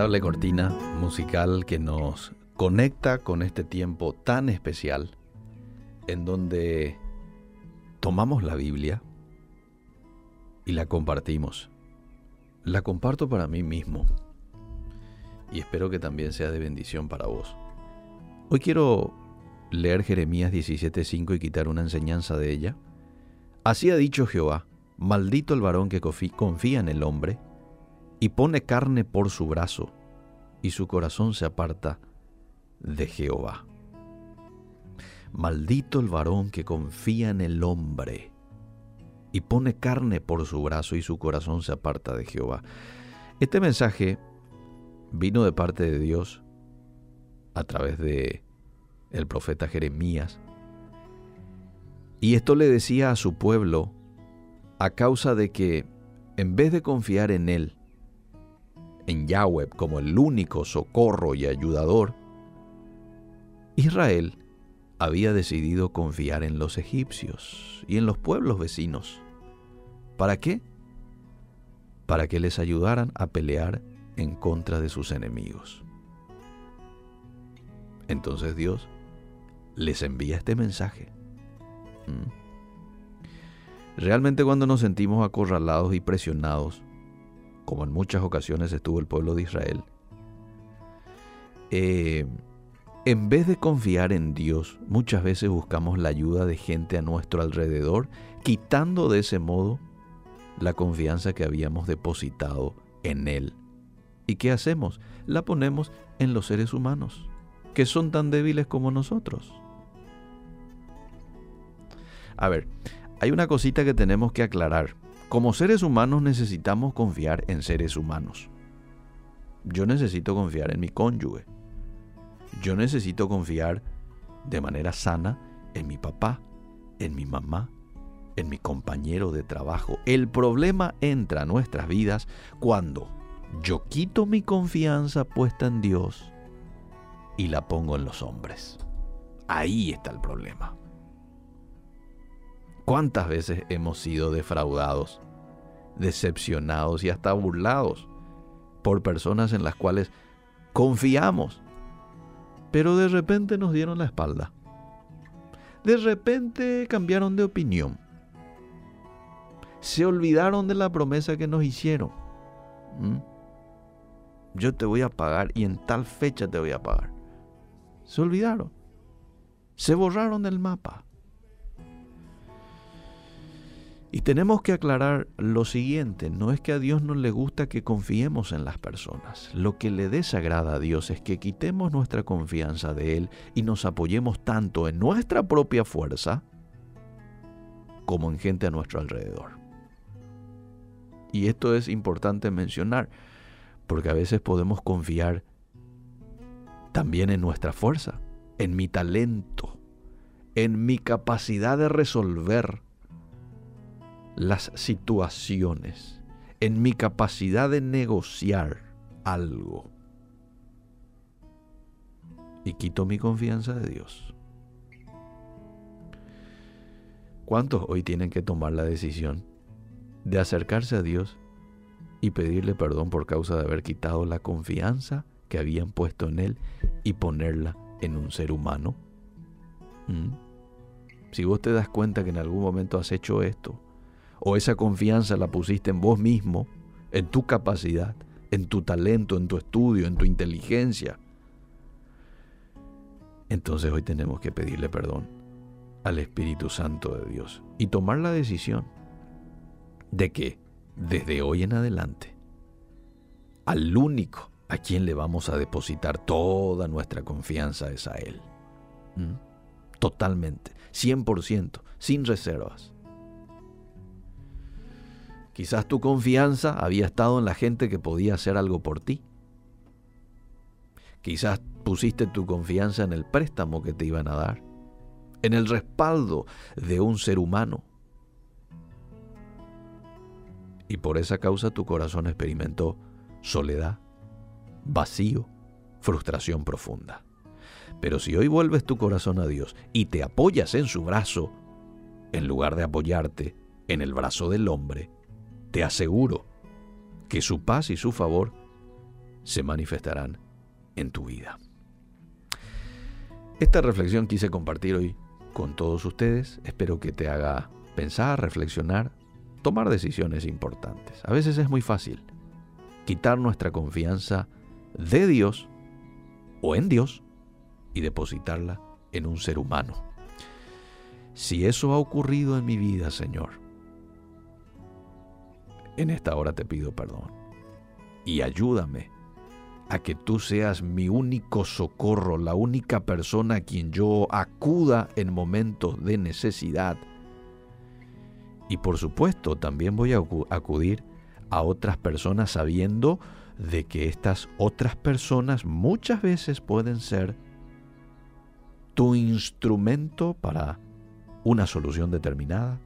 cortina musical que nos conecta con este tiempo tan especial en donde tomamos la Biblia y la compartimos. La comparto para mí mismo y espero que también sea de bendición para vos. Hoy quiero leer Jeremías 17:5 y quitar una enseñanza de ella. Así ha dicho Jehová, maldito el varón que confía en el hombre y pone carne por su brazo, y su corazón se aparta de Jehová. Maldito el varón que confía en el hombre y pone carne por su brazo y su corazón se aparta de Jehová. Este mensaje vino de parte de Dios a través de el profeta Jeremías. Y esto le decía a su pueblo a causa de que en vez de confiar en él, en Yahweh como el único socorro y ayudador, Israel había decidido confiar en los egipcios y en los pueblos vecinos. ¿Para qué? Para que les ayudaran a pelear en contra de sus enemigos. Entonces Dios les envía este mensaje. ¿Mm? Realmente cuando nos sentimos acorralados y presionados, como en muchas ocasiones estuvo el pueblo de Israel, eh, en vez de confiar en Dios, muchas veces buscamos la ayuda de gente a nuestro alrededor, quitando de ese modo la confianza que habíamos depositado en Él. ¿Y qué hacemos? La ponemos en los seres humanos, que son tan débiles como nosotros. A ver, hay una cosita que tenemos que aclarar. Como seres humanos necesitamos confiar en seres humanos. Yo necesito confiar en mi cónyuge yo necesito confiar de manera sana en mi papá, en mi mamá, en mi compañero de trabajo. El problema entra a nuestras vidas cuando yo quito mi confianza puesta en Dios y la pongo en los hombres. Ahí está el problema. ¿Cuántas veces hemos sido defraudados, decepcionados y hasta burlados por personas en las cuales confiamos pero de repente nos dieron la espalda. De repente cambiaron de opinión. Se olvidaron de la promesa que nos hicieron. ¿Mm? Yo te voy a pagar y en tal fecha te voy a pagar. Se olvidaron. Se borraron del mapa. Y tenemos que aclarar lo siguiente, no es que a Dios no le gusta que confiemos en las personas, lo que le desagrada a Dios es que quitemos nuestra confianza de Él y nos apoyemos tanto en nuestra propia fuerza como en gente a nuestro alrededor. Y esto es importante mencionar, porque a veces podemos confiar también en nuestra fuerza, en mi talento, en mi capacidad de resolver las situaciones, en mi capacidad de negociar algo. Y quito mi confianza de Dios. ¿Cuántos hoy tienen que tomar la decisión de acercarse a Dios y pedirle perdón por causa de haber quitado la confianza que habían puesto en Él y ponerla en un ser humano? ¿Mm? Si vos te das cuenta que en algún momento has hecho esto, o esa confianza la pusiste en vos mismo, en tu capacidad, en tu talento, en tu estudio, en tu inteligencia, entonces hoy tenemos que pedirle perdón al Espíritu Santo de Dios y tomar la decisión de que desde hoy en adelante, al único a quien le vamos a depositar toda nuestra confianza es a Él. ¿Mm? Totalmente, 100%, sin reservas. Quizás tu confianza había estado en la gente que podía hacer algo por ti. Quizás pusiste tu confianza en el préstamo que te iban a dar, en el respaldo de un ser humano. Y por esa causa tu corazón experimentó soledad, vacío, frustración profunda. Pero si hoy vuelves tu corazón a Dios y te apoyas en su brazo, en lugar de apoyarte en el brazo del hombre, te aseguro que su paz y su favor se manifestarán en tu vida. Esta reflexión quise compartir hoy con todos ustedes. Espero que te haga pensar, reflexionar, tomar decisiones importantes. A veces es muy fácil quitar nuestra confianza de Dios o en Dios y depositarla en un ser humano. Si eso ha ocurrido en mi vida, Señor, en esta hora te pido perdón y ayúdame a que tú seas mi único socorro, la única persona a quien yo acuda en momentos de necesidad. Y por supuesto, también voy a acudir a otras personas sabiendo de que estas otras personas muchas veces pueden ser tu instrumento para una solución determinada,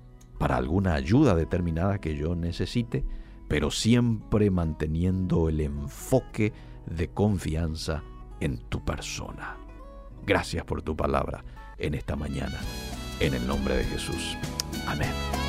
para alguna ayuda determinada que yo necesite, pero siempre manteniendo el enfoque de confianza en tu persona. Gracias por tu palabra en esta mañana. En el nombre de Jesús. Amén.